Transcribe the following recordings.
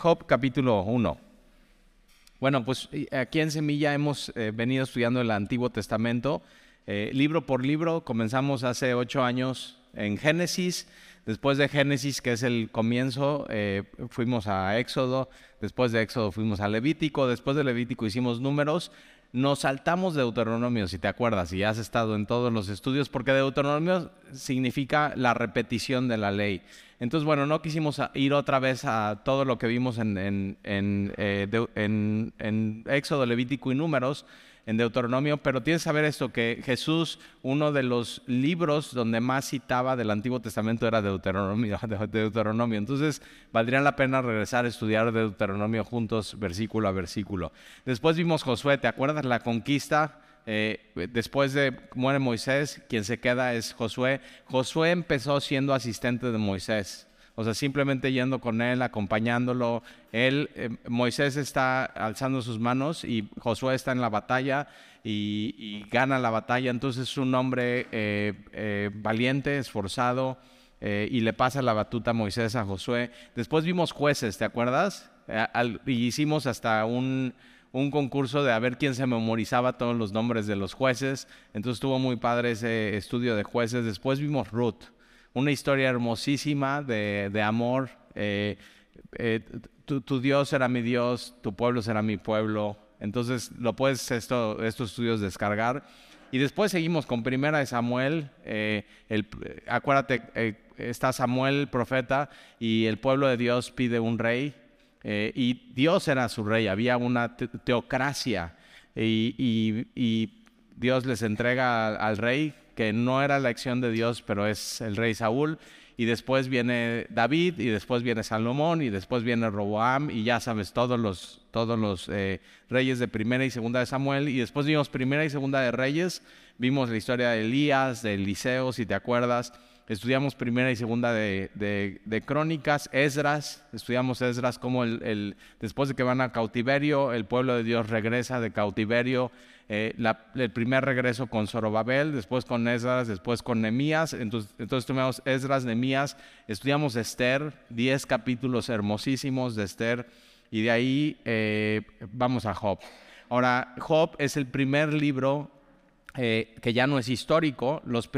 Job capítulo 1. Bueno, pues aquí en Semilla hemos eh, venido estudiando el Antiguo Testamento, eh, libro por libro. Comenzamos hace ocho años en Génesis. Después de Génesis, que es el comienzo, eh, fuimos a Éxodo. Después de Éxodo fuimos a Levítico. Después de Levítico hicimos números. Nos saltamos Deuteronomio, si te acuerdas, y has estado en todos los estudios, porque Deuteronomio significa la repetición de la ley. Entonces, bueno, no quisimos ir otra vez a todo lo que vimos en, en, en, eh, en Éxodo, Levítico y Números, en Deuteronomio, pero tienes que saber esto, que Jesús, uno de los libros donde más citaba del Antiguo Testamento era Deuteronomio. Deuteronomio. Entonces, valdría la pena regresar a estudiar Deuteronomio juntos, versículo a versículo. Después vimos Josué, ¿te acuerdas la conquista? Eh, después de muere Moisés, quien se queda es Josué. Josué empezó siendo asistente de Moisés. O sea, simplemente yendo con él, acompañándolo. Él, eh, Moisés está alzando sus manos y Josué está en la batalla y, gana la batalla. Entonces es un hombre eh, eh, valiente, esforzado y le pasa la batuta a Moisés a Josué. Después vimos jueces, ¿te acuerdas? y hicimos hasta un, un concurso de a ver quién se memorizaba todos los nombres de los jueces. Entonces estuvo muy padre ese estudio de jueces. Después vimos Ruth una historia hermosísima de, amor. Eh, eh, tu, Dios será mi Dios, tu pueblo será mi pueblo. Entonces lo puedes esto, estos estudios descargar. Y después seguimos con Primera de Samuel. Eh, el, acuérdate, está Samuel, profeta, y el pueblo de Dios pide un rey. y Dios era su rey, había una teocracia. Y, Dios les entrega al rey que no era la acción de Dios, pero es el rey Saúl. Y después viene David, y después viene Salomón, y después viene Roboam, y ya sabes, todos los, todos los eh, reyes de primera y segunda de Samuel. Y después vimos primera y segunda de reyes, vimos la historia de Elías, de Eliseo, si te acuerdas. Estudiamos primera y segunda de, de, crónicas, Esdras, estudiamos Esdras como el, después de que van a cautiverio, el pueblo de Dios regresa de cautiverio, eh, el primer regreso con Zorobabel, después con Esdras, después con Nemías, entonces, estudiamos Esdras, Nemías, estudiamos Esther, 10 capítulos hermosísimos de Esther, y de ahí eh, vamos a Job. Ahora, Job es el primer libro eh, que ya no es histórico. Los,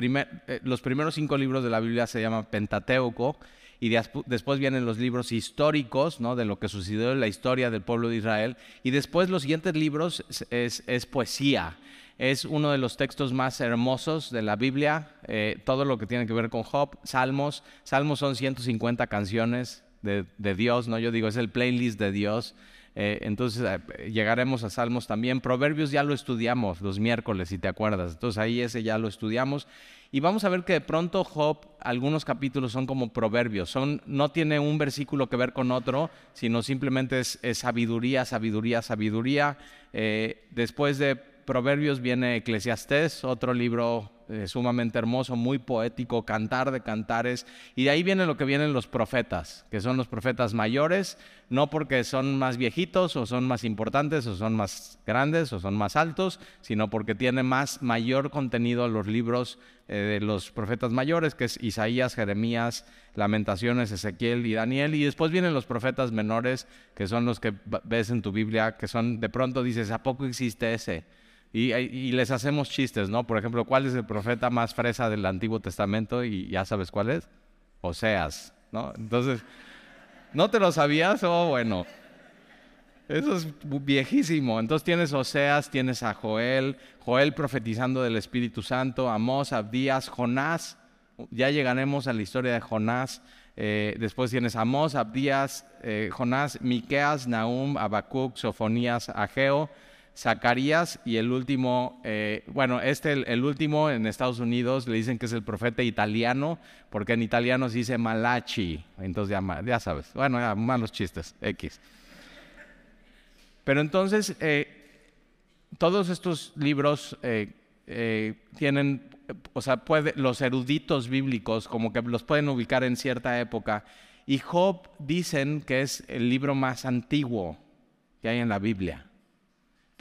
los, primeros cinco libros de la Biblia se llaman Pentateuco y después vienen los libros históricos, ¿no? De lo que sucedió en la historia del pueblo de Israel. Y después los siguientes libros es, poesía. Es uno de los textos más hermosos de la Biblia, eh, todo lo que tiene que ver con Job, Salmos. Salmos son 150 canciones de, de Dios, ¿no? Yo digo, es el playlist de Dios. Eh, entonces eh, llegaremos a Salmos también. Proverbios ya lo estudiamos los miércoles, si te acuerdas. Entonces ahí ese ya lo estudiamos. Y vamos a ver que de pronto Job, algunos capítulos son como proverbios. Son, no tiene un versículo que ver con otro, sino simplemente es, sabiduría, sabiduría, sabiduría. Eh, después de Proverbios viene Eclesiastés, otro libro eh, sumamente hermoso, muy poético, cantar de cantares. Y de ahí viene lo que vienen los profetas, que son los profetas mayores, no porque son más viejitos o son más importantes o son más grandes o son más altos, sino porque tiene más mayor contenido los libros eh, de los profetas mayores, que es Isaías, Jeremías, Lamentaciones, Ezequiel y Daniel. Y después vienen los profetas menores, que son los que ves en tu Biblia, que son, de pronto dices, ¿a poco existe ese? Y, les hacemos chistes, ¿no? Por ejemplo, ¿cuál es el profeta más fresa del Antiguo Testamento? Y ya sabes cuál es. Oseas, ¿no? Entonces, ¿no te lo sabías? Oh, bueno. Eso es viejísimo. Entonces tienes Oseas, tienes a Joel, Joel profetizando del Espíritu Santo, Amós, Abdías, Jonás. Ya llegaremos a la historia de Jonás. Eh, después tienes Amós, Abdías, eh, Jonás, Miqueas, Nahum, Habacuc, Sofonías, Ageo. Zacarías y el último, eh, bueno, este, el, último en Estados Unidos le dicen que es el profeta italiano, porque en italiano se dice Malachi, entonces ya, sabes, bueno, ya, malos chistes, X. Pero entonces, eh, todos estos libros eh, tienen, o sea, los eruditos bíblicos como que los pueden ubicar en cierta época, y Job dicen que es el libro más antiguo que hay en la Biblia.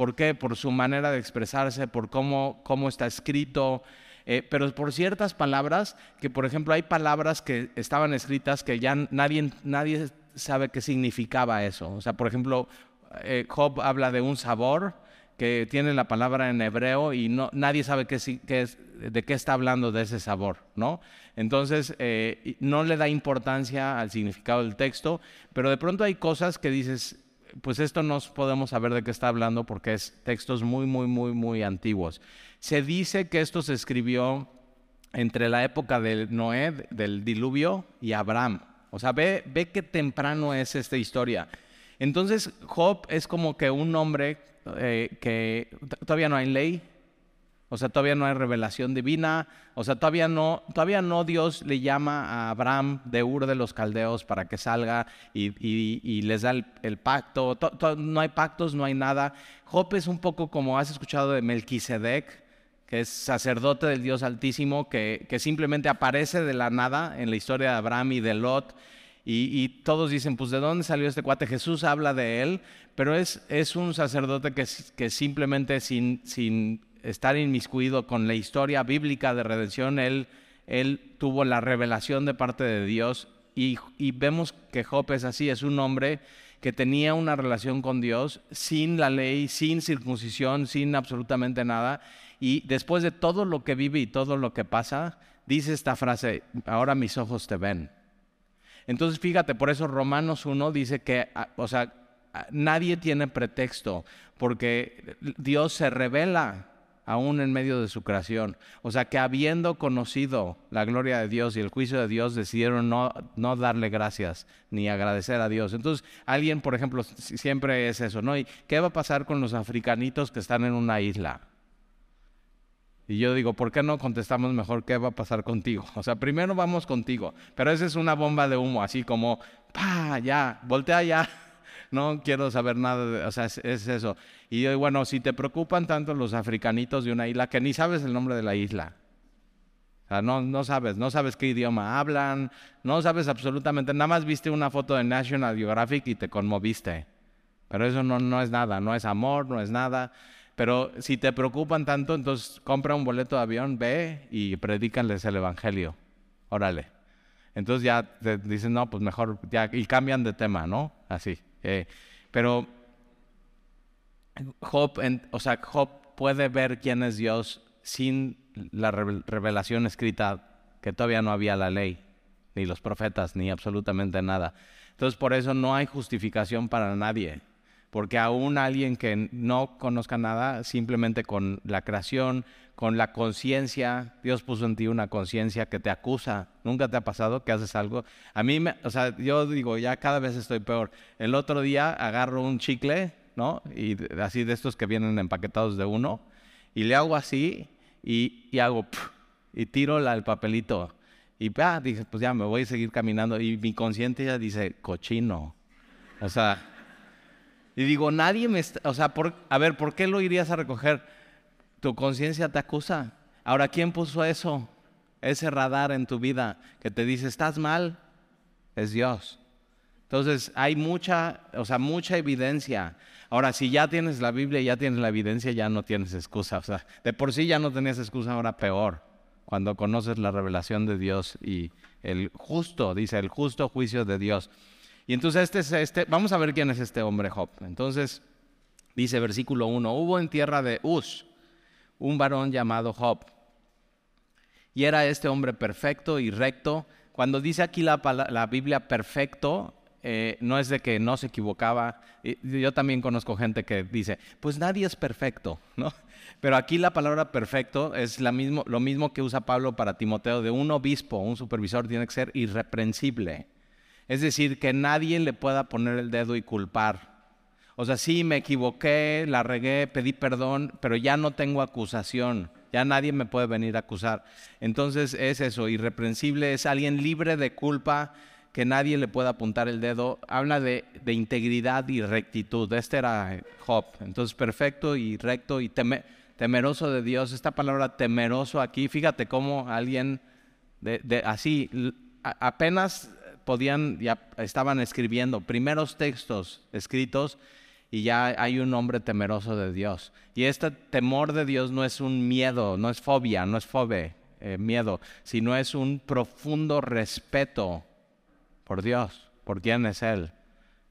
¿Por qué? Por su manera de expresarse, por cómo, cómo está escrito, eh, pero por ciertas palabras, que por ejemplo hay palabras que estaban escritas que ya nadie, nadie sabe qué significaba eso. O sea, por ejemplo, eh, Job habla de un sabor que tiene la palabra en hebreo y no, nadie sabe qué, es, de qué está hablando de ese sabor, ¿no? Entonces, eh, no le da importancia al significado del texto, pero de pronto hay cosas que dices, pues esto no podemos saber de qué está hablando porque es textos muy, muy, muy, muy antiguos. Se dice que esto se escribió entre la época del Noé, del diluvio, y Abraham. O sea, ve, ve qué temprano es esta historia. Entonces, Job es como que un hombre eh, que todavía no hay ley, o sea, todavía no hay revelación divina, o sea, todavía no, todavía no Dios le llama a Abraham de Ur de los Caldeos para que salga y, les da el, pacto. no hay pactos, no hay nada. Job es un poco como has escuchado de Melquisedec, que es sacerdote del Dios Altísimo, que, que simplemente aparece de la nada en la historia de Abraham y de Lot y, todos dicen, pues ¿de dónde salió este cuate? Jesús habla de él, pero es, es un sacerdote que, que simplemente sin, sin, estar inmiscuido con la historia bíblica de redención, él, él tuvo la revelación de parte de Dios y, y vemos que Job es así, es un hombre que tenía una relación con Dios sin la ley, sin circuncisión, sin absolutamente nada. Y después de todo lo que vive y todo lo que pasa, dice esta frase, ahora mis ojos te ven. Entonces, fíjate, por eso Romanos 1 dice que, ah, o sea, ah, nadie tiene pretexto, porque Dios se revela aún en medio de su creación. O sea, que habiendo conocido la gloria de Dios y el juicio de Dios, decidieron no, no darle gracias ni agradecer a Dios. Entonces, alguien, por ejemplo, siempre es eso, ¿no? ¿Y qué va a pasar con los africanitos que están en una isla? Y yo digo, ¿por qué no contestamos mejor qué va a pasar contigo? O sea, primero vamos contigo, pero esa es una bomba de humo, así como, pa, ya, voltea ya, no quiero saber nada, de, o sea, es, eso. Y yo, bueno, si te preocupan tanto los africanitos de una isla, que ni sabes el nombre de la isla. O sea, no, no sabes, no sabes qué idioma hablan, no sabes absolutamente, nada más viste una foto de National Geographic y te conmoviste. Pero eso no, no es nada, no es amor, no es nada. Pero si te preocupan tanto, entonces compra un boleto de avión, ve y predícanles el Evangelio. Órale. Entonces ya te dicen, no, pues mejor, ya, y cambian de tema, ¿no? Así. Eh, pero o sea, Job puede ver quién es Dios sin la revelación escrita, que todavía no había la ley, ni los profetas, ni absolutamente nada. Entonces por eso no hay justificación para nadie porque aún alguien que no conozca nada, simplemente con la creación, con la conciencia, Dios puso en ti una conciencia que te acusa. ¿Nunca te ha pasado que haces algo? A mí, o sea, yo digo, ya cada vez estoy peor. El otro día agarro un chicle, ¿no? Y así de estos que vienen empaquetados de uno, y le hago así y, hago, y tiro el papelito. Y ah, dije, pues ya me voy a seguir caminando. Y mi conciencia dice, cochino. O sea, y digo, nadie me está, o sea, a ver, ¿por qué lo irías a recoger? Tu conciencia te acusa. Ahora, ¿quién puso eso? Ese radar en tu vida que te dice, estás mal, es Dios. Entonces, hay mucha, o sea, mucha evidencia. Ahora, si ya tienes la Biblia ya tienes la evidencia, ya no tienes excusa. O sea, de por sí ya no tenías excusa, ahora peor. Cuando conoces la revelación de Dios y el justo, dice, el justo juicio de Dios. Y entonces este es este, vamos a ver quién es este hombre Job. Entonces dice versículo 1, hubo en tierra de Uz un varón llamado Job. Y era este hombre perfecto y recto. Cuando dice aquí la, la Biblia perfecto, eh, no es de que no se equivocaba. Yo también conozco gente que dice, pues nadie es perfecto, ¿no? Pero aquí la palabra perfecto es la mismo, lo mismo que usa Pablo para Timoteo, de un obispo, un supervisor tiene que ser irreprensible. Es decir, que nadie le pueda poner el dedo y culpar. O sea, sí, me equivoqué, la regué, pedí perdón, pero ya no tengo acusación. Ya nadie me puede venir a acusar. Entonces es eso, irreprensible, es alguien libre de culpa, que nadie le pueda apuntar el dedo. Habla de, integridad y rectitud. Este era Job. Entonces, perfecto y recto y temeroso de Dios. Esta palabra temeroso aquí, fíjate cómo alguien de, así, apenas podían, ya estaban escribiendo primeros textos escritos y ya hay un hombre temeroso de Dios. Y este temor de Dios no es un miedo, no es fobia, no es fobe, eh, miedo, sino es un profundo respeto por Dios. por quién es Él.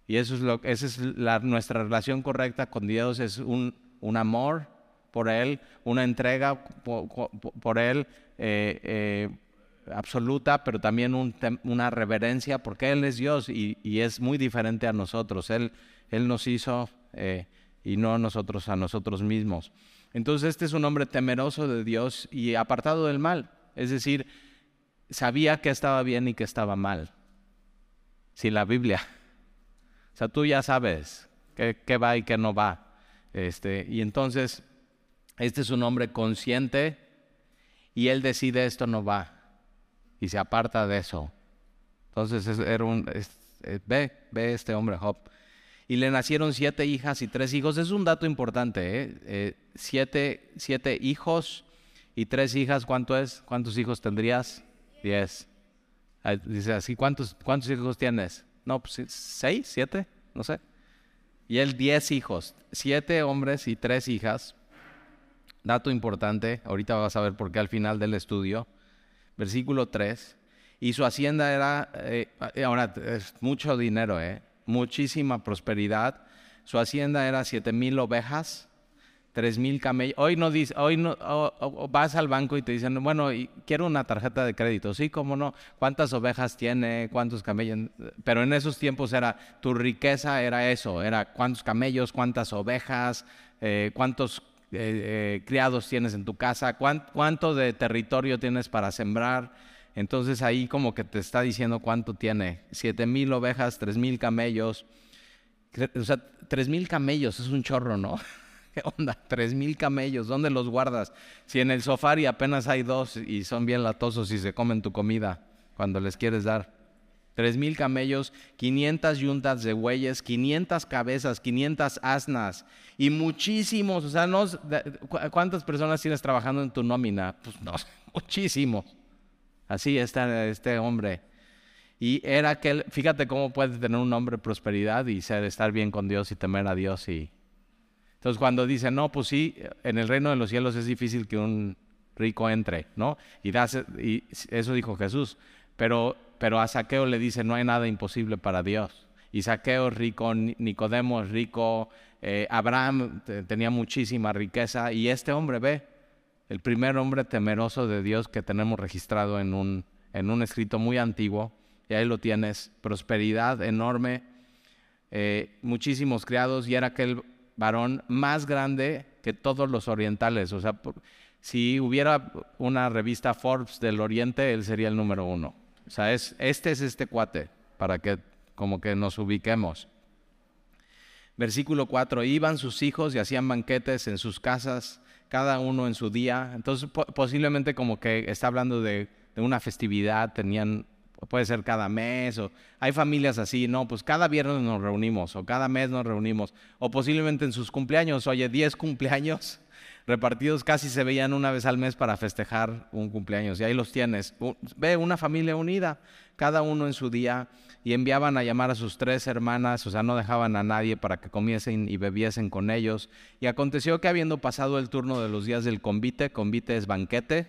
Y eso es lo, esa es nuestra relación correcta con Dios, es un, un amor por Él, una entrega por, Él eh, eh, absoluta, pero también una reverencia, porque Él es Dios y, es muy diferente a nosotros. Él, nos hizo eh, y no nosotros a nosotros mismos. Entonces este es un hombre temeroso de Dios y apartado del mal. Es decir, sabía que estaba bien y que estaba mal. Sin la Biblia. O sea, tú ya sabes qué, va y qué no va. Este, y entonces, este es un hombre consciente y él decide esto no va y se aparta de eso. Entonces era un, ve, ve este hombre Job. Y le nacieron siete hijas y tres hijos. Es un dato importante, ¿eh? eh siete, siete hijos y tres hijas. ¿Cuántos hijos tendrías? Diez. Dice así, ¿cuántos, cuántos hijos tienes? No, pues seis, siete, no sé. Y él diez hijos, siete hombres y tres hijas. Dato importante, ahorita vas a ver por qué al final del estudio versículo 3, y su hacienda era, eh, ahora es mucho dinero, eh, muchísima prosperidad, su hacienda era siete mil ovejas, tres mil camellos. Hoy no dice, hoy no, vas al banco y te dicen, bueno, quiero una tarjeta de crédito. Sí, cómo no. ¿Cuántas ovejas tiene? ¿Cuántos camellos? Pero en esos tiempos era, tu riqueza era eso, era cuántos camellos, cuántas ovejas, eh, cuántos eh, eh, criados tienes en tu casa, cuánto de territorio tienes para sembrar. Entonces ahí como que te está diciendo cuánto tiene. Siete mil ovejas, tres mil camellos. O sea, tres mil camellos es un chorro, ¿no? ¿Qué onda? Tres mil camellos, ¿dónde los guardas? Si en el sofá apenas hay dos y son bien latosos y se comen tu comida cuando les quieres dar. Tres mil camellos, 500 yuntas de bueyes, 500 cabezas, 500 asnas y muchísimos. O sea, no, ¿cuántas personas tienes trabajando en tu nómina? Pues no, muchísimos. Así está este hombre. Y era aquel, fíjate cómo puede tener un hombre prosperidad y ser, estar bien con Dios y temer a Dios. Y... Entonces cuando dice, no, pues sí, en el reino de los cielos es difícil que un rico entre, ¿no? Y eso dijo Jesús. Pero pero a Saqueo le dice, no hay nada imposible para Dios. Y Saqueo es rico, Nicodemo es rico, eh, Abraham tenía muchísima riqueza y este hombre ve, el primer hombre temeroso de Dios que tenemos registrado en un, en un escrito muy antiguo, y ahí lo tienes, prosperidad enorme, eh, muchísimos criados y era aquel varón más grande que todos los orientales. O sea, si hubiera una revista Forbes del Oriente, él sería el número uno. O sea, es, este es este cuate, para que como que nos ubiquemos. Versículo 4, iban sus hijos y hacían banquetes en sus casas, cada uno en su día. Entonces, posiblemente como que está hablando de, de, una festividad, tenían, puede ser cada mes, o hay familias así, no, pues cada viernes nos reunimos, o cada mes nos reunimos, o posiblemente en sus cumpleaños, oye, 10 cumpleaños, repartidos casi se veían una vez al mes para festejar un cumpleaños. Y ahí los tienes. Ve una familia unida, cada uno en su día, y enviaban a llamar a sus tres hermanas, o sea, no dejaban a nadie para que comiesen y bebiesen con ellos. Y aconteció que habiendo pasado el turno de los días del convite, convite es banquete,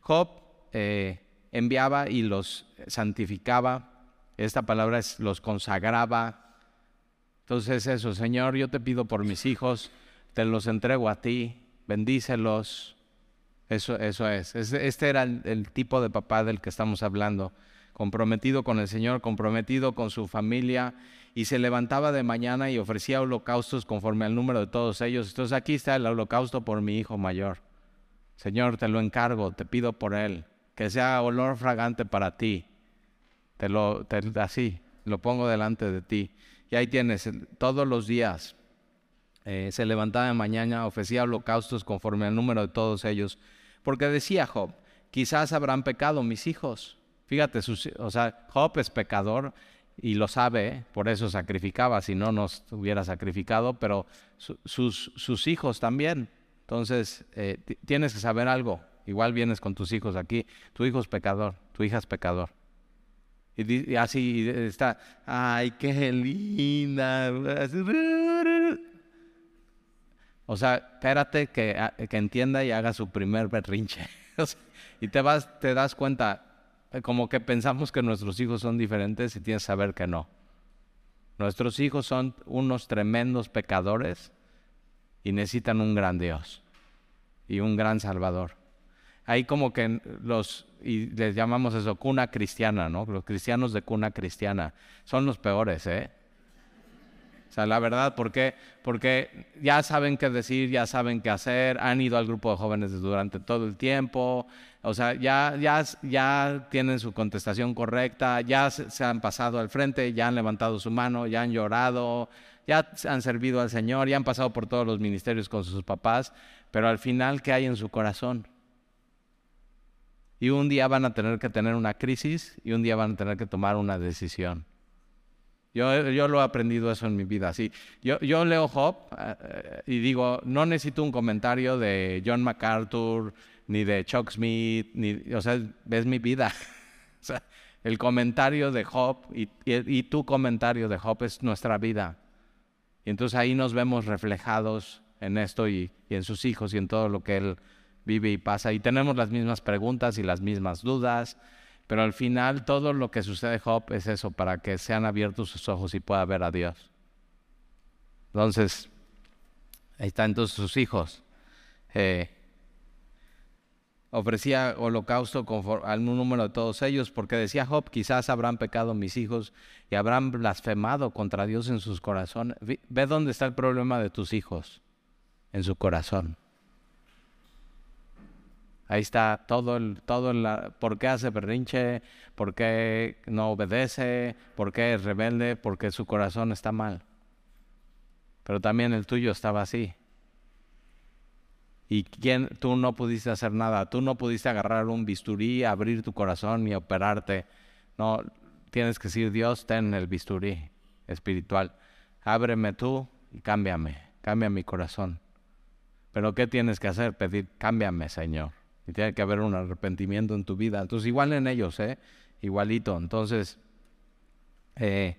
Job eh, enviaba y los santificaba. Esta palabra es los consagraba. Entonces eso, Señor, yo te pido por mis hijos, te los entrego a ti, bendícelos. Eso, eso es. Este era el, tipo de papá del que estamos hablando, comprometido con el Señor, comprometido con su familia, y se levantaba de mañana y ofrecía holocaustos conforme al número de todos ellos. Entonces aquí está el holocausto por mi hijo mayor. Señor, te lo encargo, te pido por él, que sea olor fragante para ti. Te lo, así, lo pongo delante de ti. Y ahí tienes, todos los días, eh, se levantaba de mañana, ofrecía holocaustos conforme al número de todos ellos, porque decía Job, quizás habrán pecado mis hijos. Fíjate, o sea, Job es pecador y lo sabe, por eso sacrificaba, si no nos hubiera sacrificado, pero sus, sus, hijos también. Entonces, eh, tienes que saber algo. Igual vienes con tus hijos aquí, tu hijo es pecador, tu hija es pecador. Y, y así está, ay, qué linda. O sea, espérate que, ah, que entienda y haga su primer berrinche. y te, vas, te das cuenta, como que pensamos que nuestros hijos son diferentes y tienes que saber que no. Nuestros hijos son unos tremendos pecadores y necesitan un gran Dios y un gran Salvador. Hay como que los, y les llamamos eso, cuna cristiana, ¿no? Los cristianos de cuna cristiana son los peores, ¿eh? O sea, la verdad, ¿por qué? Porque ya saben qué decir, ya saben qué hacer, han ido al grupo de jóvenes durante todo el tiempo, o sea, ya, ya, ya tienen su contestación correcta, ya se, han pasado al frente, ya han levantado su mano, ya han llorado, ya han servido al Señor, ya han pasado por todos los ministerios con sus papás, pero al final, ¿qué hay en su corazón? Y un día van a tener que tener una crisis y un día van a tener que tomar una decisión. Yo, yo lo he aprendido eso en mi vida. Sí, yo, yo leo Job eh, y digo, no necesito un comentario de John MacArthur, ni de Chuck Smith, ni, o sea, ves mi vida. el comentario de Job y, y, tu comentario de Job es nuestra vida. Y entonces ahí nos vemos reflejados en esto y, y, en sus hijos y en todo lo que él vive y pasa. Y tenemos las mismas preguntas y las mismas dudas pero al final todo lo que sucede Job es eso, para que sean abiertos sus ojos y pueda ver a Dios. Entonces, ahí están sus hijos. Eh, ofrecía holocausto al número de todos ellos, porque decía Job, quizás habrán pecado mis hijos y habrán blasfemado contra Dios en sus corazones. Ve dónde está el problema de tus hijos, en su corazón. Ahí está todo el, todo el, por qué hace berrinche, por qué no obedece, por qué es rebelde, porque su corazón está mal. Pero también el tuyo estaba así. Y quién, tú no pudiste hacer nada, tú no pudiste agarrar un bisturí, abrir tu corazón y operarte. No, tienes que decir, Dios, ten el bisturí espiritual. Ábreme tú y cámbiame, cambia mi corazón. Pero ¿qué tienes que hacer? Pedir, cámbiame, Señor. Y tiene que haber un arrepentimiento en tu vida. Entonces, igual en ellos, ¿eh? Igualito. Entonces, eh,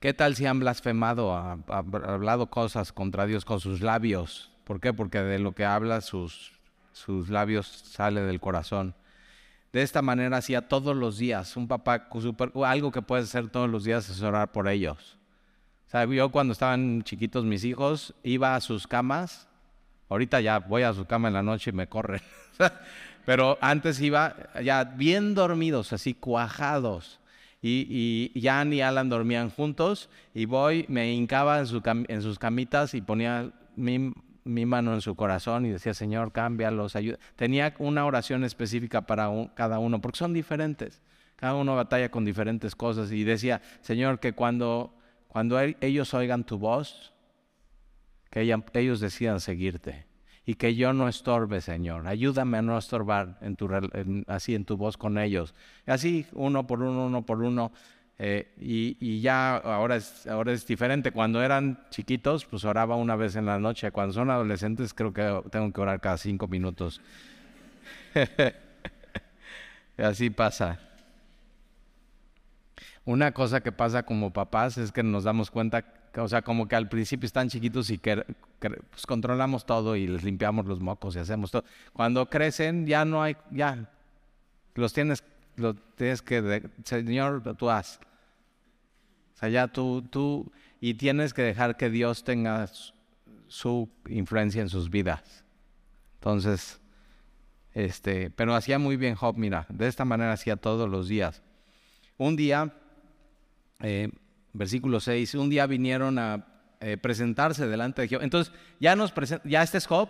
¿qué tal si han blasfemado, hablado cosas contra Dios con sus labios? ¿Por qué? Porque de lo que habla sus, sus labios sale del corazón. De esta manera hacía todos los días. Un papá, super, algo que puedes hacer todos los días es orar por ellos. O sea, yo cuando estaban chiquitos mis hijos, iba a sus camas. Ahorita ya voy a su cama en la noche y me corren. Pero antes iba ya bien dormidos, así cuajados. Y, y Jan y Alan dormían juntos y voy, me hincaba en, sus camitas y ponía mi, mano en su corazón y decía, Señor, cámbialos, ayuda. Tenía una oración específica para cada uno, porque son diferentes. Cada uno batalla con diferentes cosas y decía, Señor, que cuando, cuando e-, ellos oigan tu voz, que ellos decidan seguirte y que yo no estorbe, Señor. Ayúdame a no estorbar en tu, así en tu voz con ellos. Así, uno por uno, uno por uno. Eh, y, ya ahora es, ahora es diferente. Cuando eran chiquitos, pues oraba una vez en la noche. Cuando son adolescentes, creo que tengo que orar cada cinco minutos. así pasa. Una cosa que pasa como papás es que nos damos cuenta o sea, como que al principio están chiquitos y que, pues, controlamos todo y les limpiamos los mocos y hacemos todo. Cuando crecen ya no hay, ya, los tienes, los tienes que, Señor, tú haz. O sea, ya tú, tú, y tienes que dejar que Dios tenga su influencia en sus vidas. Entonces, este, pero hacía muy bien Job, mira, de esta manera hacía todos los días. Un día, eh, versículo 6, un día vinieron a eh, presentarse delante de Jehová. Entonces, ya, nos ya este es Job,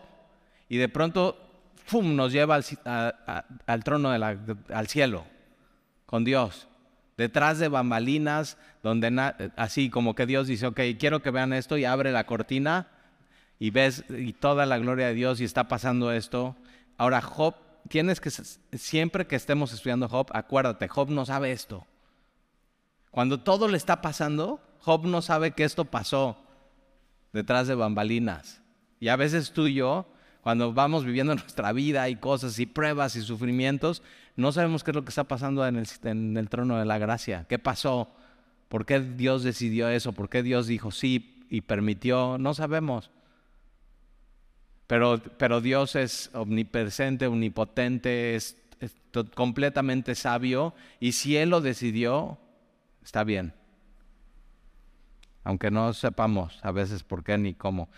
y de pronto, ¡fum!, nos lleva al, trono, de al cielo, con Dios. Detrás de bambalinas, donde así como que Dios dice, ok, quiero que vean esto, y abre la cortina, y ves y toda la gloria de Dios, y está pasando esto. Ahora, Job, tienes que, siempre que estemos estudiando Job, acuérdate, Job no sabe esto. Cuando todo le está pasando, Job no sabe que esto pasó detrás de bambalinas. Y a veces tú y yo, cuando vamos viviendo nuestra vida y cosas y pruebas y sufrimientos, no sabemos qué es lo que está pasando en el, trono de la gracia. ¿Qué pasó? ¿Por qué Dios decidió eso? ¿Por qué Dios dijo sí y permitió? No sabemos. Pero, pero Dios es omnipresente, omnipotente, es completamente sabio y si Él lo decidió, está bien. Aunque no sepamos a veces por qué ni cómo.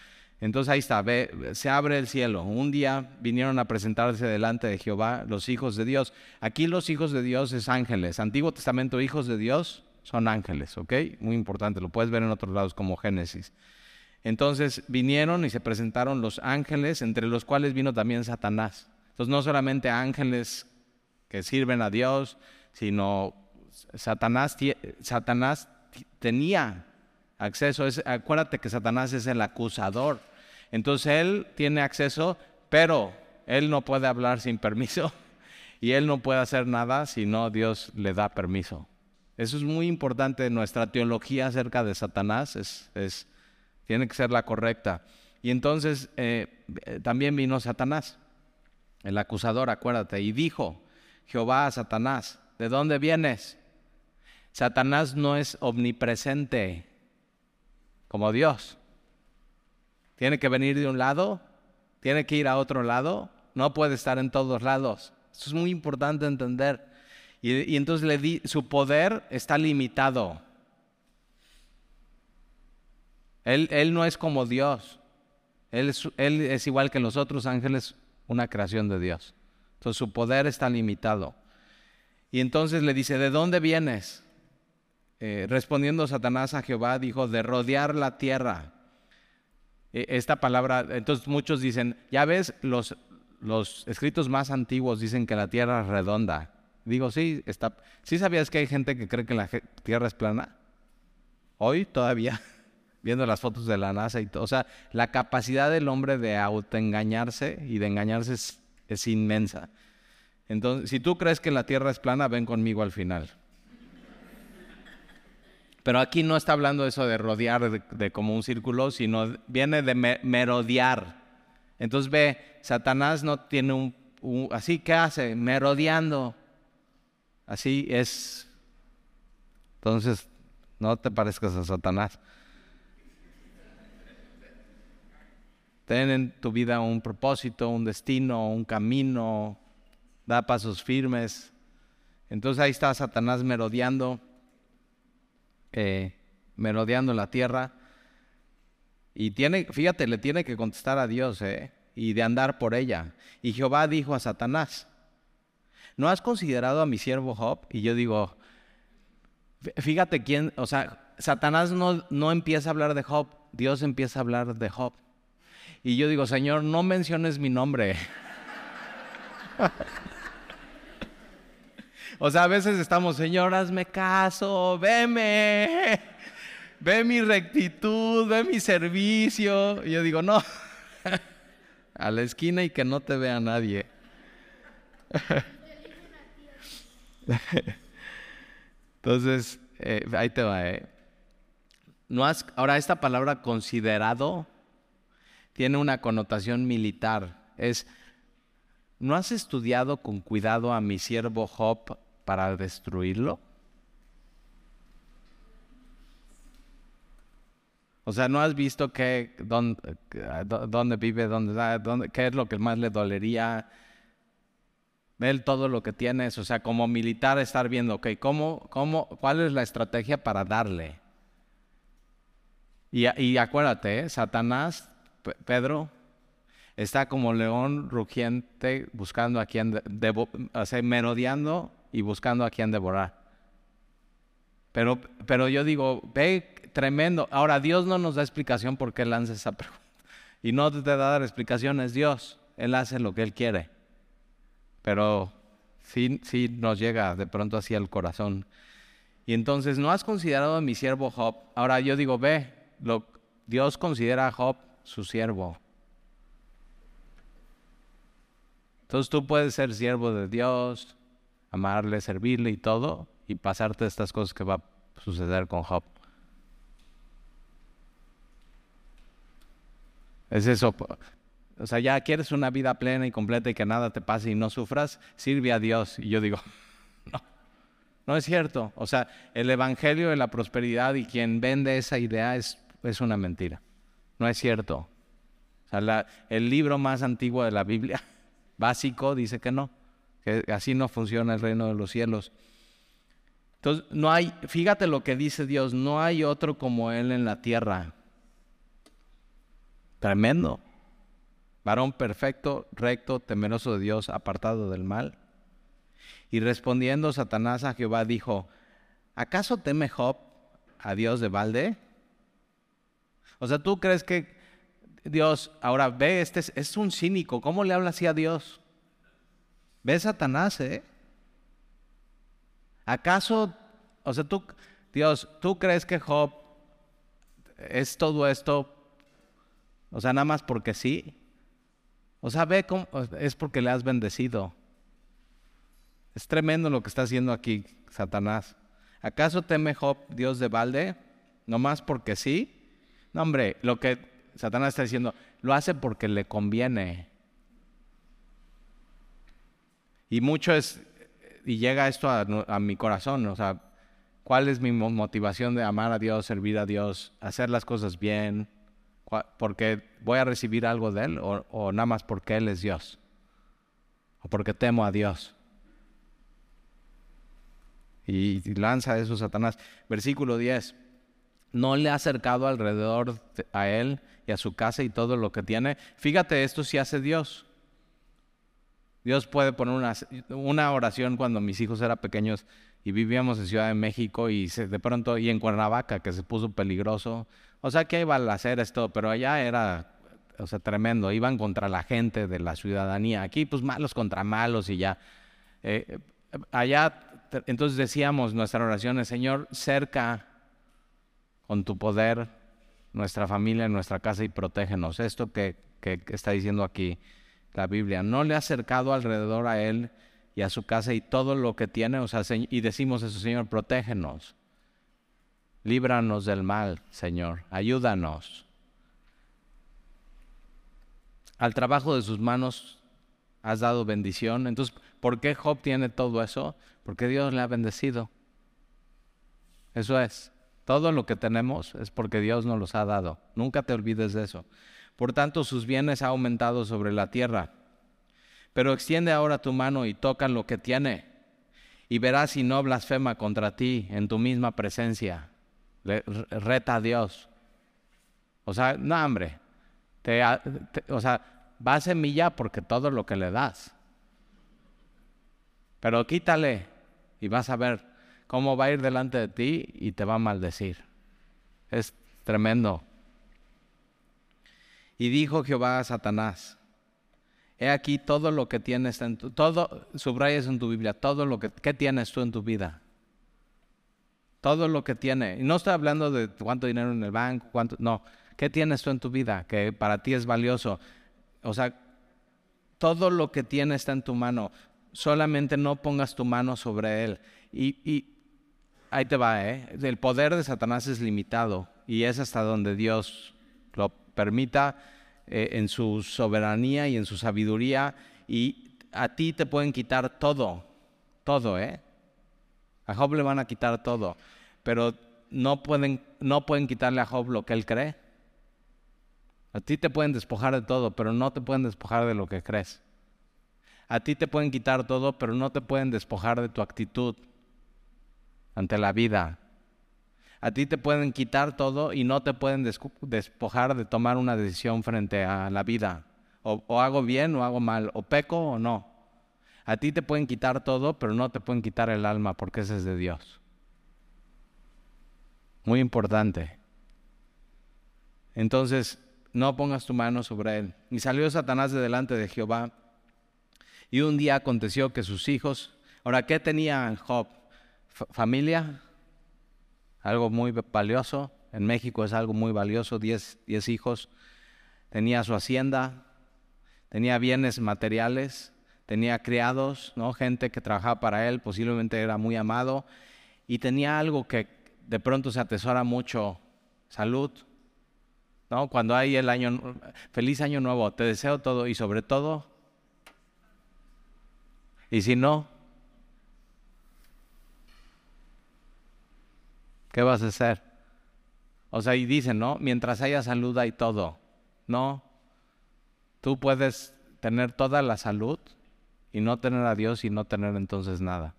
Entonces ahí está, se abre el cielo. Un día vinieron a presentarse delante de Jehová los hijos de Dios. Aquí los hijos de Dios es ángeles. Antiguo Testamento, hijos de Dios son ángeles, ¿ok? Muy importante, lo puedes ver en otros lados como Génesis. Entonces vinieron y se presentaron los ángeles, entre los cuales vino también Satanás. Entonces no solamente ángeles que sirven a Dios, sino Satanás, tenía acceso. acuérdate que Satanás es el acusador. Entonces él tiene acceso, pero él no puede hablar sin permiso y él no puede hacer nada si no Dios le da permiso. Eso es muy importante. Nuestra teología acerca de Satanás es tiene que ser la correcta. Y entonces eh, también vino Satanás, el acusador, acuérdate, y dijo Jehová a Satanás, ¿de dónde vienes? Satanás no es omnipresente como Dios. Tiene que venir de un lado, tiene que ir a otro lado, no puede estar en todos lados. Eso es muy importante entender. Y, entonces le di, su poder está limitado. Él, no es como Dios. Él es, él es, igual que los otros ángeles, una creación de Dios. Entonces su poder está limitado. Y entonces le dice, ¿de dónde vienes? Eh, respondiendo Satanás a Jehová, dijo, de rodear la tierra. E, esta palabra, entonces muchos dicen, ya ves, los, los escritos más antiguos dicen que la tierra es redonda. Digo, sí, está, ¿sí sabías que hay gente que cree que la tierra es plana? Hoy todavía viendo las fotos de la NASA y todo. O sea, la capacidad del hombre de autoengañarse y de engañarse es, inmensa. Entonces, si tú crees que la Tierra es plana, ven conmigo al final. Pero aquí no está hablando eso de rodear de, como un círculo, sino viene de merodear. Entonces ve, Satanás no tiene un, así que hace, merodeando. Así es. Entonces, no te parezcas a Satanás. Ten en tu vida un propósito, un destino, un camino, da pasos firmes. Entonces ahí está Satanás merodeando, eh, merodeando la tierra. Y tiene, fíjate, le tiene que contestar a Dios, ¿eh? Y de andar por ella. Y Jehová dijo a Satanás, ¿no has considerado a mi siervo Job? Y yo digo, fíjate quién, o sea, Satanás no, no empieza a hablar de Job, Dios empieza a hablar de Job. Y yo digo, Señor, no menciones mi nombre. o sea, a veces estamos, Señor, hazme caso, veme, ve mi rectitud, ve mi servicio. Y yo digo, no, a la esquina y que no te vea nadie. Entonces, eh, ahí te va. Eh. No has, ahora, esta palabra considerado tiene una connotación militar. Es, ¿no has estudiado con cuidado a mi siervo Job para destruirlo? O sea, ¿no has visto qué, dónde, vive, dónde, qué es lo que más le dolería? Él todo lo que tienes, o sea, como militar estar viendo, ok, ¿cómo, cómo, ¿cuál es la estrategia para darle? Y, y acuérdate, ¿eh? Satanás Pedro está como león rugiente buscando a quien, merodeando y buscando a quien devorar. Pero, pero yo digo, ve, tremendo. Ahora, Dios no nos da explicación por qué lanza esa pregunta. Y no te da dar explicaciones Dios. Él hace lo que Él quiere. Pero sí, sí nos llega de pronto hacia el corazón. Y entonces, ¿no has considerado a mi siervo Job? Ahora yo digo, ve, lo, Dios considera a Job su siervo. Entonces tú puedes ser siervo de Dios, amarle, servirle y todo, y pasarte estas cosas que va a suceder con Job. Es eso. O sea, ya quieres una vida plena y completa y que nada te pase y no sufras, sirve a Dios. Y yo digo, no, no es cierto. O sea, el Evangelio de la prosperidad y quien vende esa idea es, es una mentira. No es cierto. O sea, el libro más antiguo de la Biblia, básico, dice que no. Que así no funciona el reino de los cielos. Entonces, no hay, fíjate lo que dice Dios, no hay otro como Él en la tierra. Tremendo. Varón perfecto, recto, temeroso de Dios, apartado del mal. Y respondiendo Satanás a Jehová dijo, ¿acaso teme Job a Dios de balde? O sea, ¿tú crees que Dios, ahora ve, este es, un cínico, ¿cómo le habla así a Dios? Ve Satanás, ¿eh? ¿Acaso, o sea, tú, Dios, ¿tú crees que Job es todo esto, o sea, nada más porque sí? O sea, ve cómo, es porque le has bendecido. Es tremendo lo que está haciendo aquí Satanás. ¿Acaso teme Job Dios de balde? ¿No más porque sí? No, hombre, lo que Satanás está diciendo, lo hace porque le conviene. Y mucho es, y llega esto a, mi corazón, o sea, ¿cuál es mi motivación de amar a Dios, servir a Dios, hacer las cosas bien? ¿Porque voy a recibir algo de Él o, o nada más porque Él es Dios? ¿O porque temo a Dios? Y, lanza eso Satanás. Versículo 10. No le ha acercado alrededor a él y a su casa y todo lo que tiene. Fíjate, esto sí hace Dios. Dios puede poner una, oración cuando mis hijos eran pequeños y vivíamos en Ciudad de México y de pronto, y en Cuernavaca, que se puso peligroso. O sea, que a hacer esto, pero allá era, o sea, tremendo. Iban contra la gente de la ciudadanía. Aquí, pues malos contra malos y ya. Eh, allá entonces decíamos nuestra oración, Señor, cerca con tu poder nuestra familia, nuestra casa y protégenos. Esto que, está diciendo aquí la Biblia, no le ha acercado alrededor a él y a su casa y todo lo que tiene, o sea, y decimos eso, Señor, protégenos. Líbranos del mal, Señor, ayúdanos. Al trabajo de sus manos has dado bendición. Entonces, ¿por qué Job tiene todo eso? Porque Dios le ha bendecido. Eso es. Todo lo que tenemos es porque Dios nos los ha dado. Nunca te olvides de eso. Por tanto, sus bienes han aumentado sobre la tierra. Pero extiende ahora tu mano y toca lo que tiene. Y verás si no blasfema contra ti en tu misma presencia. reta a Dios. O sea, no, hombre. o sea, va a semilla porque todo lo que le das. Pero quítale y vas a ver cómo va a ir delante de ti y te va a maldecir. Es tremendo. Y dijo Jehová a Satanás, he aquí todo lo que tienes en tu, todo, subrayas en tu Biblia, todo lo que, ¿qué tienes tú en tu vida? Todo lo que tiene. Y no estoy hablando de cuánto dinero en el banco, cuánto, no. ¿Qué tienes tú en tu vida que para ti es valioso? O sea, todo lo que tiene está en tu mano. Solamente no pongas tu mano sobre él. Y, ahí te va, ¿eh? El poder de Satanás es limitado y es hasta donde Dios lo permita eh, en su soberanía y en su sabiduría. Y a ti te pueden quitar todo, todo, ¿eh? A Job le van a quitar todo, pero no pueden, no pueden quitarle a Job lo que él cree. A ti te pueden despojar de todo, pero no te pueden despojar de lo que crees. A ti te pueden quitar todo, pero no te pueden despojar de tu actitud ante la vida. A ti te pueden quitar todo y no te pueden despojar de tomar una decisión frente a la vida. O, hago bien o hago mal, o peco o no. A ti te pueden quitar todo, pero no te pueden quitar el alma porque ese es de Dios. Muy importante. Entonces, no pongas tu mano sobre él. Y salió Satanás de delante de Jehová. Y un día aconteció que sus hijos, ahora, ¿qué tenía Job? familia, algo muy valioso. En México es algo muy valioso, diez, diez hijos. Tenía su hacienda, tenía bienes materiales, tenía criados, ¿no? gente que trabajaba para él, posiblemente era muy amado. Y tenía algo que de pronto se atesora mucho, salud, ¿no? Cuando hay el año, feliz año nuevo, te deseo todo y sobre todo, y si no, ¿qué vas a hacer? O sea, y dicen, ¿no? Mientras haya salud hay todo. No, tú puedes tener toda la salud y no tener a Dios y no tener entonces nada.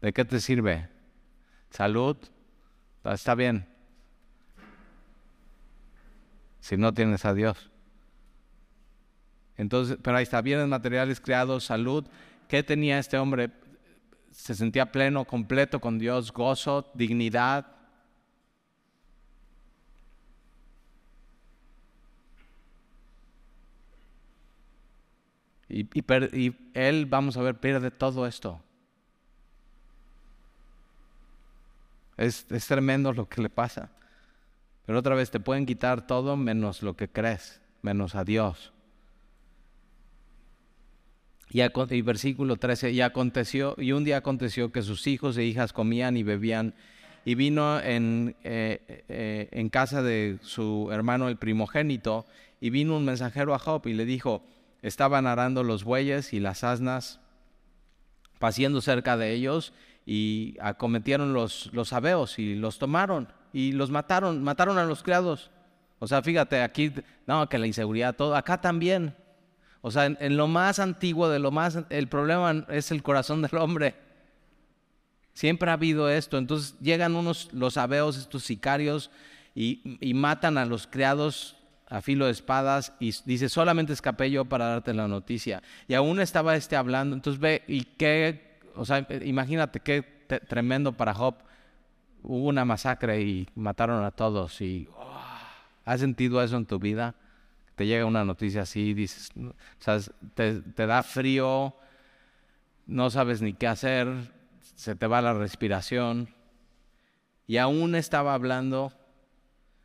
¿De qué te sirve? Salud, está bien. Si no tienes a Dios. Entonces, pero ahí está, bienes materiales creados, salud. ¿Qué tenía este hombre? Se sentía pleno, completo con Dios, gozo, dignidad. Y, él, vamos a ver, pierde todo esto. Es, es tremendo lo que le pasa. Pero otra vez te pueden quitar todo menos lo que crees, menos a Dios. Y, versículo 13, y aconteció, y un día aconteció que sus hijos e hijas comían y bebían, y vino en, eh, eh, en casa de su hermano el primogénito, y vino un mensajero a Job y le dijo, estaban arando los bueyes y las asnas, paseando cerca de ellos, y acometieron los, los y los tomaron y los mataron, mataron a los criados. O sea, fíjate, aquí, no, que la inseguridad, todo, acá también. O sea, en, lo más antiguo, de lo más, el problema es el corazón del hombre. Siempre ha habido esto. Entonces llegan unos, los abeos, estos sicarios, y, matan a los criados a filo de espadas y dice, solamente escapé yo para darte la noticia. Y aún estaba este hablando. Entonces ve, y qué, o sea, imagínate qué tremendo para Job. Hubo una masacre y mataron a todos. Y, ¿Has sentido eso en tu vida? Te llega una noticia así, dices, te, da frío, no sabes ni qué hacer, se te va la respiración. Y aún estaba hablando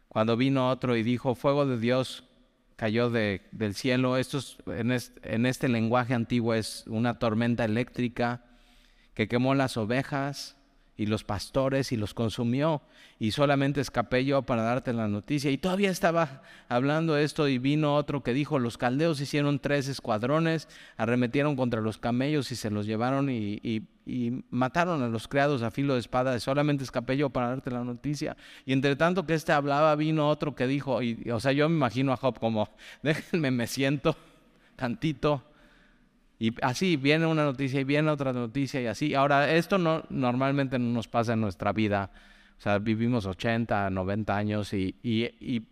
cuando vino otro y dijo, fuego de Dios cayó de, del cielo. Esto en, en este lenguaje antiguo es una tormenta eléctrica que quemó las ovejas y los pastores y los consumió y solamente escapé yo para darte la noticia. Y todavía estaba hablando esto y vino otro que dijo, los caldeos hicieron tres escuadrones, arremetieron contra los camellos y se los llevaron y, mataron a los criados a filo de espada, y solamente escapé yo para darte la noticia. Y entre tanto que este hablaba, vino otro que dijo, y, o sea, yo me imagino a Job como, déjenme, me siento tantito y así viene una noticia y viene otra noticia y así. Ahora, esto no, normalmente no nos pasa en nuestra vida. O sea, vivimos 80, 90 años y,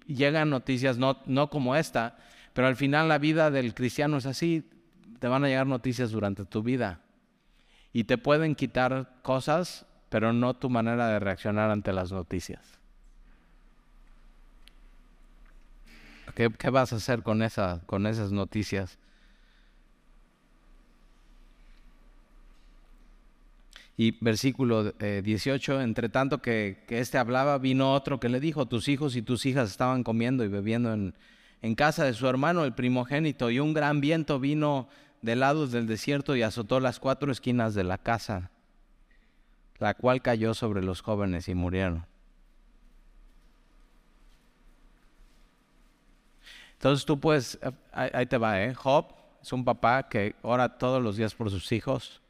llegan noticias no, no como esta, pero al final la vida del cristiano es así. Te van a llegar noticias durante tu vida y te pueden quitar cosas, pero no tu manera de reaccionar ante las noticias. ¿Qué, qué vas a hacer con, esa, con esas noticias? Y versículo 18, eh, entre tanto que, que éste hablaba, vino otro que le dijo, tus hijos y tus hijas estaban comiendo y bebiendo en, en casa de su hermano, el primogénito, y un gran viento vino de lados del desierto y azotó las cuatro esquinas de la casa, la cual cayó sobre los jóvenes y murieron. Entonces tú puedes, eh, ahí te va, ¿eh? Job es un papá que ora todos los días por sus hijos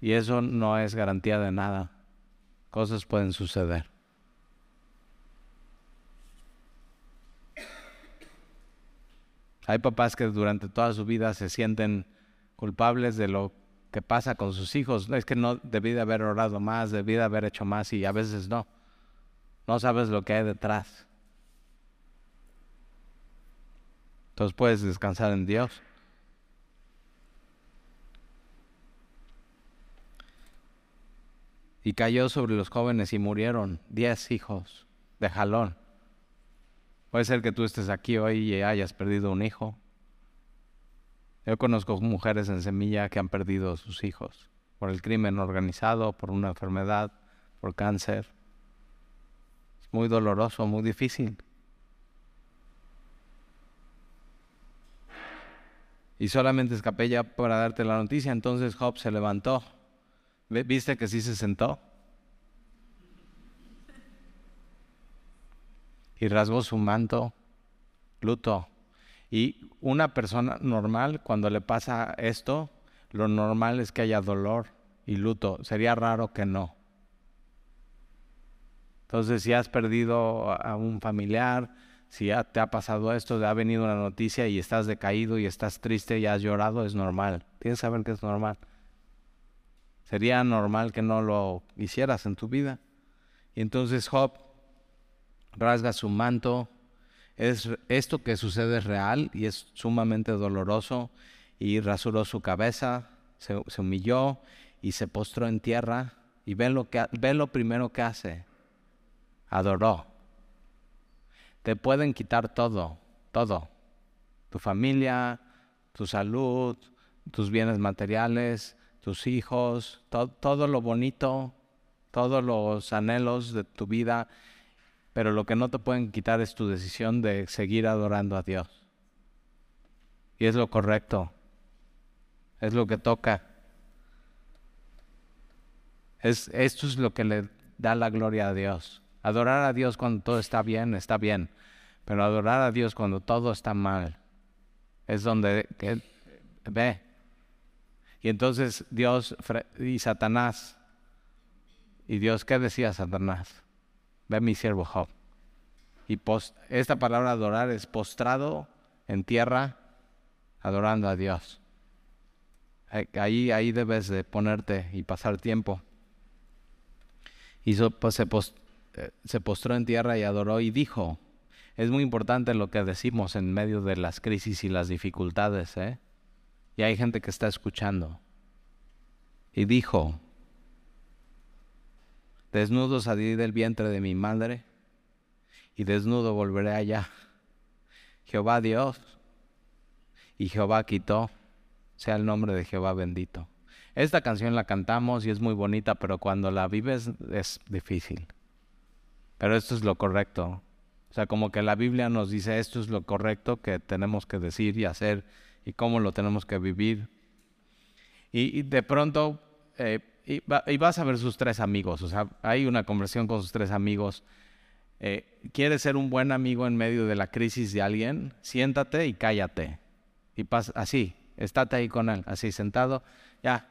y eso no es garantía de nada. Cosas pueden suceder. Hay papás que durante toda su vida se sienten culpables de lo que pasa con sus hijos. Es que no debí de haber orado más, debí de haber hecho más y a veces no. No sabes lo que hay detrás. Entonces puedes descansar en Dios. Y cayó sobre los jóvenes y murieron diez hijos de jalón. Puede ser que tú estés aquí hoy y hayas perdido un hijo. Yo conozco mujeres en semilla que han perdido sus hijos por el crimen organizado, por una enfermedad, por cáncer. Es muy doloroso, muy difícil. Y solamente escapé ya para darte la noticia. Entonces Job se levantó ¿Viste que sí se sentó? Y rasgó su manto, luto. Y una persona normal, cuando le pasa esto, lo normal es que haya dolor y luto. Sería raro que no. Entonces, si has perdido a un familiar, si ya te ha pasado esto, te ha venido una noticia y estás decaído y estás triste y has llorado, es normal. Tienes que saber que es normal. Sería normal que no lo hicieras en tu vida. Y entonces Job rasga su manto. Es, esto que sucede es real y es sumamente doloroso. Y rasuró su cabeza, se, humilló y se postró en tierra. Y ve lo, que, ve lo primero que hace. Adoró. Te pueden quitar todo, todo. Tu familia, tu salud, tus bienes materiales, tus hijos, todo lo bonito, todos los anhelos de tu vida, pero lo que no te pueden quitar es tu decisión de seguir adorando a Dios. Y es lo correcto, es lo que toca. Es, esto es lo que le da la gloria a Dios. Adorar a Dios cuando todo está bien, está bien, pero adorar a Dios cuando todo está mal es donde ve, y entonces Dios y Satanás, y Dios, ¿qué decía Satanás? Ve mi siervo Job. Y esta palabra adorar es postrado en tierra, adorando a Dios. Ahí, ahí debes de ponerte y pasar tiempo. Y pues, se, eh, se postró en tierra y adoró y dijo, es muy importante lo que decimos en medio de las crisis y las dificultades, ¿eh? Y hay gente que está escuchando. Y dijo, desnudo salí del vientre de mi madre y desnudo volveré allá. Jehová Dios y Jehová quitó, sea el nombre de Jehová bendito. Esta canción la cantamos y es muy bonita, pero cuando la vives es difícil. Pero esto es lo correcto. O sea, como que la Biblia nos dice esto es lo correcto que tenemos que decir y hacer y cómo lo tenemos que vivir. Y, de pronto, eh, y, vas a ver sus tres amigos, o sea, hay una conversación con sus tres amigos. Eh, ¿Quieres ser un buen amigo en medio de la crisis de alguien? Siéntate y cállate. Y pasa así, estate ahí con él, así sentado. Ya,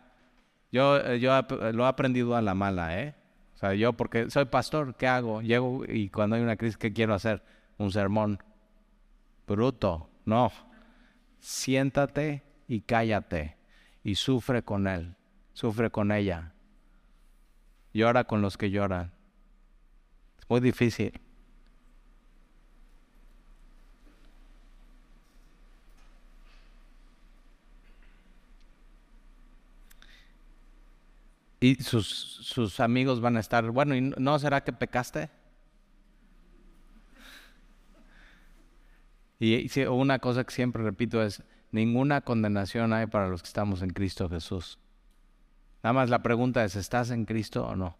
yo, eh, yo lo he aprendido a la mala, ¿eh? O sea, yo porque soy pastor, ¿qué hago? Llego y cuando hay una crisis, ¿qué quiero hacer? Un sermón. Bruto, no siéntate y cállate y sufre con él, sufre con ella. Llora con los que lloran. Es muy difícil. Y sus, sus amigos van a estar, bueno, ¿y no será que pecaste? Y una cosa que siempre repito es, ninguna condenación hay para los que estamos en Cristo Jesús. Nada más la pregunta es, ¿estás en Cristo o no?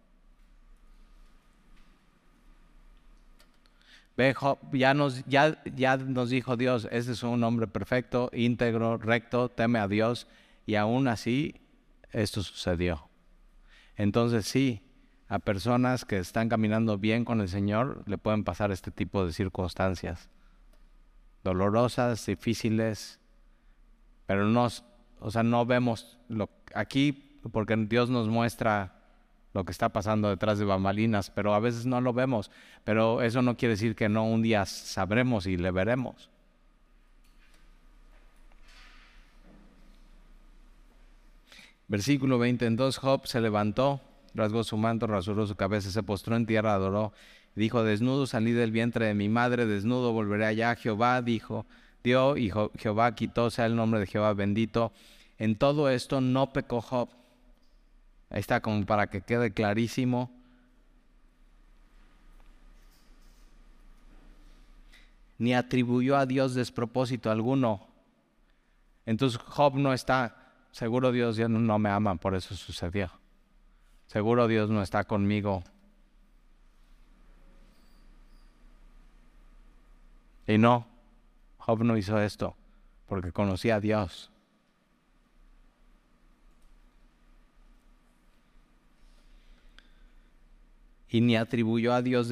Ve, ya nos, ya, ya nos dijo Dios, este es un hombre perfecto, íntegro, recto, teme a Dios, y aún así esto sucedió. Entonces sí, a personas que están caminando bien con el Señor le pueden pasar este tipo de circunstancias dolorosas, difíciles, pero no, o sea, no vemos lo, aquí porque Dios nos muestra lo que está pasando detrás de bambalinas, pero a veces no lo vemos, pero eso no quiere decir que no un día sabremos y le veremos. Versículo 20, entonces Job se levantó, rasgó su manto, rasuró su cabeza, se postró en tierra, adoró Dijo, desnudo salí del vientre de mi madre, desnudo volveré allá. Jehová dijo, dio y Jehová quitó, sea el nombre de Jehová bendito. En todo esto no pecó Job. Ahí está como para que quede clarísimo. Ni atribuyó a Dios despropósito alguno. Entonces Job no está, seguro Dios ya no me ama, por eso sucedió. Seguro Dios no está conmigo Y no, Job no hizo esto porque conocía a Dios. Y ni atribuyó a Dios.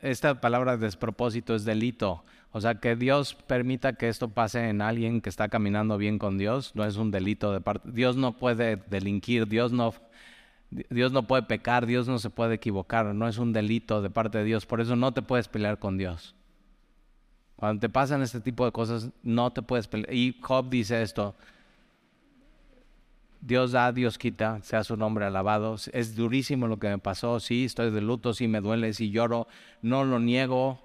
Esta palabra despropósito es delito. O sea, que Dios permita que esto pase en alguien que está caminando bien con Dios, no es un delito de parte. Dios no puede delinquir, Dios no, Dios no puede pecar, Dios no se puede equivocar, no es un delito de parte de Dios. Por eso no te puedes pelear con Dios. Cuando te pasan este tipo de cosas, no te puedes pelear. Y Job dice esto, Dios da, Dios quita, sea su nombre alabado. Es durísimo lo que me pasó, sí, estoy de luto, sí me duele, sí lloro, no lo niego,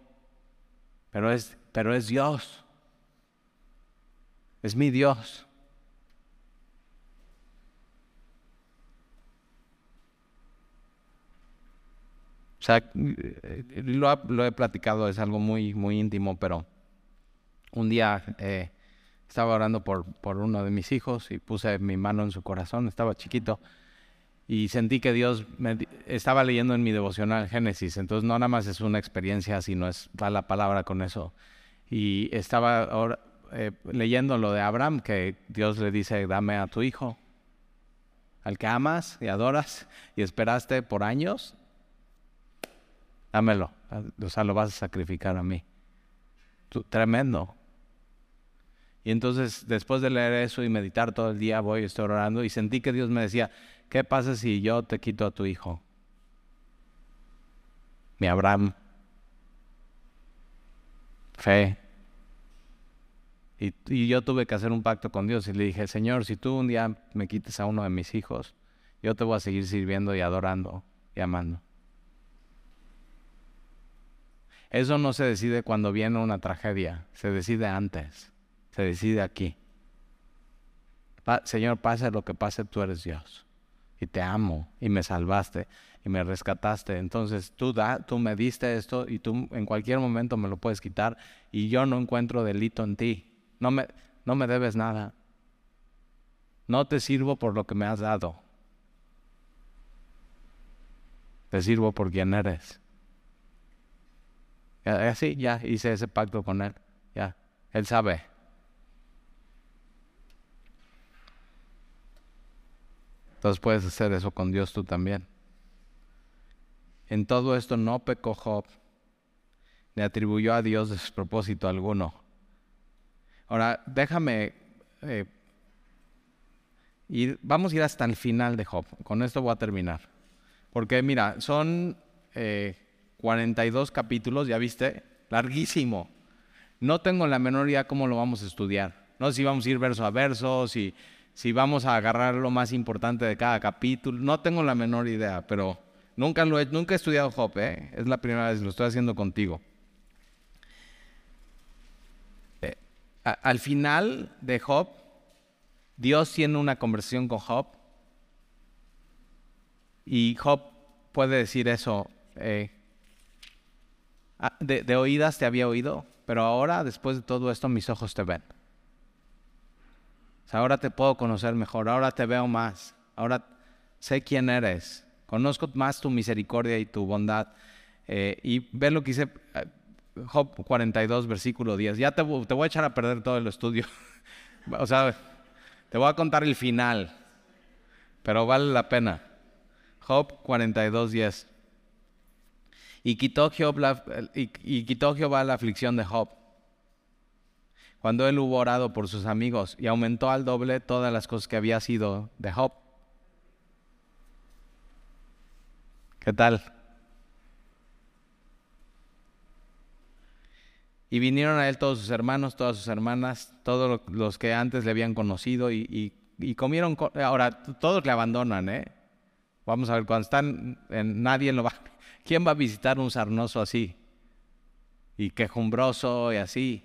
pero es, pero es Dios. Es mi Dios. O sea, lo, he platicado, es algo muy, muy íntimo, pero un día eh, estaba orando por, por uno de mis hijos y puse mi mano en su corazón, estaba chiquito, y sentí que Dios estaba leyendo en mi devocional Génesis, entonces no nada más es una experiencia, sino es la palabra con eso. Y estaba eh, leyendo lo de Abraham, que Dios le dice, dame a tu hijo, al que amas y adoras y esperaste por años, dámelo, o sea, lo vas a sacrificar a mí. tremendo. Y entonces, después de leer eso y meditar todo el día, voy, estoy orando y sentí que Dios me decía, ¿qué pasa si yo te quito a tu hijo? Mi Abraham. Fe. Y, y, yo tuve que hacer un pacto con Dios y le dije, Señor, si tú un día me quites a uno de mis hijos, yo te voy a seguir sirviendo y adorando y amando. Eso no se decide cuando viene una tragedia, se decide antes, se decide aquí. Señor, pase lo que pase, tú eres Dios. Y te amo, y me salvaste, y me rescataste. Entonces tú, da, tú me diste esto, y tú en cualquier momento me lo puedes quitar, y yo no encuentro delito en ti. No me, no me debes nada. No te sirvo por lo que me has dado. Te sirvo por quien eres. Así, ya hice ese pacto con Él. Ya, Él sabe. Entonces puedes hacer eso con Dios tú también. En todo esto no pecó Job, ni atribuyó a Dios despropósito alguno. Ahora, déjame eh, ir, vamos a ir hasta el final de Job. Con esto voy a terminar. Porque mira, son eh, 42 capítulos, ya viste, larguísimo. No tengo la menor idea cómo lo vamos a estudiar. No sé si vamos a ir verso a verso, si, si vamos a agarrar lo más importante de cada capítulo. No tengo la menor idea, pero nunca, lo he, nunca he estudiado Job, ¿eh? es la primera vez, lo estoy haciendo contigo. Eh, al final de Job, Dios tiene una conversación con Job y Job puede decir eso. Eh, Ah, de, oídas te había oído, pero ahora, después de todo esto, mis ojos te ven. ahora te puedo conocer mejor, ahora te veo más, ahora sé quién eres, conozco más tu misericordia y tu bondad. Eh, y ve lo que dice eh, Job 42, versículo 10. Ya te, te voy a echar a perder todo el estudio. o sea, te voy a contar el final, pero vale la pena. Job 42, 10. Y quitó, Jehová, Jehová la aflicción de Job cuando él hubo orado por sus amigos y aumentó al doble todas las cosas que había sido de Job. ¿Qué tal? Y vinieron a él todos sus hermanos, todas sus hermanas, todos los que antes le habían conocido y, comieron. ahora, todos le abandonan, ¿eh? Vamos a ver, cuando están, en, nadie lo va, ¿Quién va a visitar un sarnoso así? Y quejumbroso y así.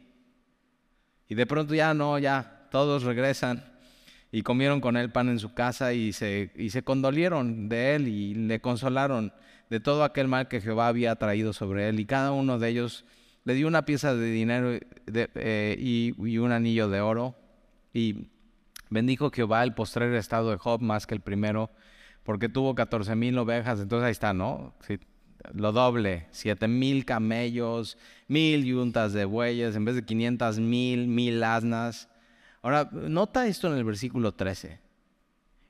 Y de pronto ya no, ya todos regresan y comieron con él pan en su casa y se, y se condolieron de él y le consolaron de todo aquel mal que Jehová había traído sobre él. Y cada uno de ellos le dio una pieza de dinero eh, y, y, un anillo de oro. Y bendijo Jehová el postrer estado de Job más que el primero, porque tuvo catorce mil ovejas. Entonces ahí está, ¿no? Lo doble, siete mil camellos, mil yuntas de bueyes, en vez de 500 mil, mil asnas. Ahora, nota esto en el versículo 13.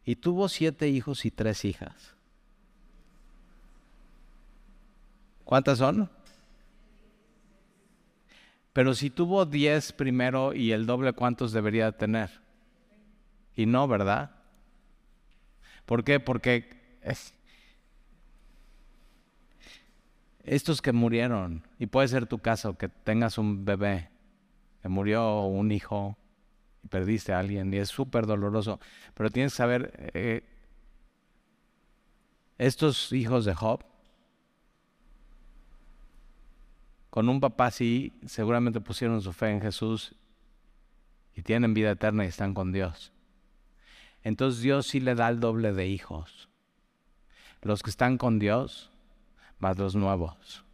Y tuvo siete hijos y tres hijas. ¿Cuántas son? Pero si tuvo diez primero y el doble, ¿cuántos debería tener? Y no, ¿verdad? ¿Por qué? Porque estos que murieron, y puede ser tu caso, que tengas un bebé, que murió un hijo y perdiste a alguien, y es súper doloroso, pero tienes que saber, eh, estos hijos de Job, con un papá así, seguramente pusieron su fe en Jesús y tienen vida eterna y están con Dios. Entonces Dios sí le da el doble de hijos. Los que están con Dios, más los nuevos.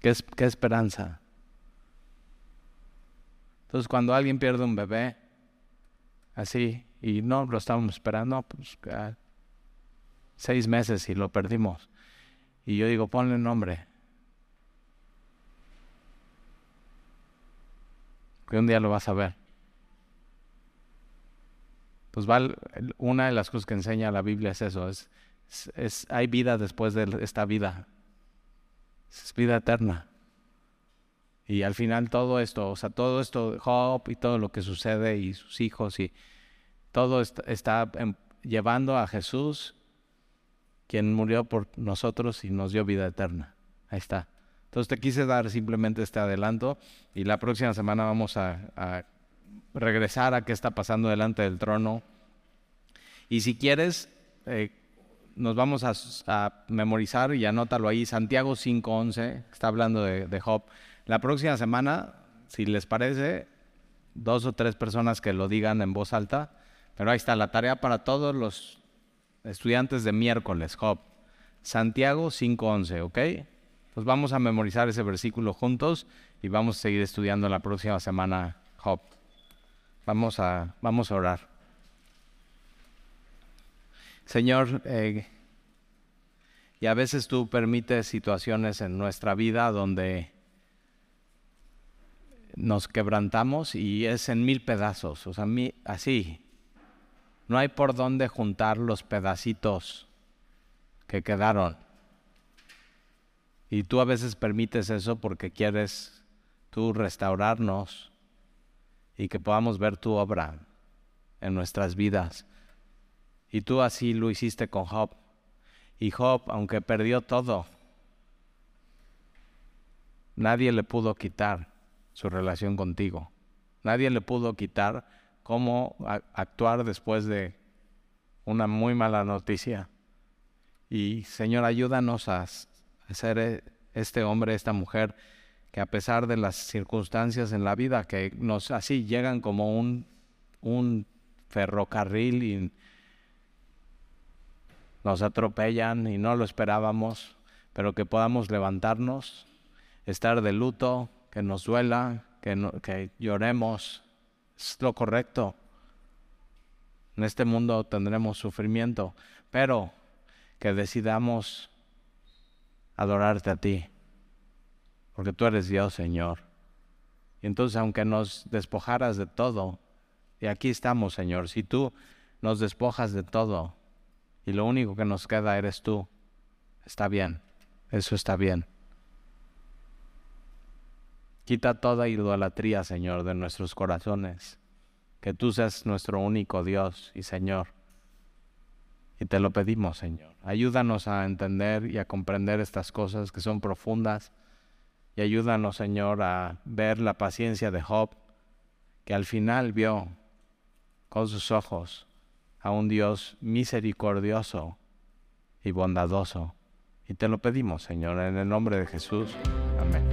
¿Qué, qué esperanza? Entonces cuando alguien pierde un bebé, así, y no lo estábamos esperando, pues seis meses y lo perdimos. Y yo digo, ponle nombre. Que un día lo vas a ver. Pues una de las cosas que enseña la Biblia es eso, es, hay vida después de esta vida. Es vida eterna. Y al final todo esto, o sea, todo esto, Job y todo lo que sucede y sus hijos y todo está, em, llevando a Jesús, quien murió por nosotros y nos dio vida eterna. Ahí está. Entonces te quise dar simplemente este adelanto y la próxima semana vamos a, regresar a qué está pasando delante del trono. Y si quieres, eh, nos vamos a, memorizar y anótalo ahí, Santiago 5.11, está hablando de, de Job. La próxima semana, si les parece, dos o tres personas que lo digan en voz alta, pero ahí está la tarea para todos los estudiantes de miércoles, Job. Santiago 5.11, ¿ok? Pues vamos a memorizar ese versículo juntos y vamos a seguir estudiando la próxima semana Job. Vamos a, vamos a orar. Señor, eh, y a veces tú permites situaciones en nuestra vida donde nos quebrantamos y es en mil pedazos, o sea, así, no hay por dónde juntar los pedacitos que quedaron. Y tú a veces permites eso porque quieres tú restaurarnos y que podamos ver tu obra en nuestras vidas. Y tú así lo hiciste con Job. Y Job, aunque perdió todo, nadie le pudo quitar su relación contigo. Nadie le pudo quitar cómo actuar después de una muy mala noticia. Y Señor, ayúdanos a, ser e, este hombre, esta mujer, que a pesar de las circunstancias en la vida, que nos así llegan como un, un ferrocarril y nos atropellan y no lo esperábamos, pero que podamos levantarnos, estar de luto, que nos duela, que, que lloremos, es lo correcto. En este mundo tendremos sufrimiento, pero que decidamos adorarte a ti, porque tú eres Dios, Señor. Y entonces, aunque nos despojaras de todo, y aquí estamos, Señor, si tú nos despojas de todo y lo único que nos queda eres tú, está bien, eso está bien. Quita toda idolatría, Señor, de nuestros corazones. Que tú seas nuestro único Dios y Señor. Y te lo pedimos, Señor. Ayúdanos a entender y a comprender estas cosas que son profundas. Y ayúdanos, Señor, a ver la paciencia de Job, que al final vio con sus ojos a un Dios misericordioso y bondadoso. Y te lo pedimos, Señor, en el nombre de Jesús. Amén.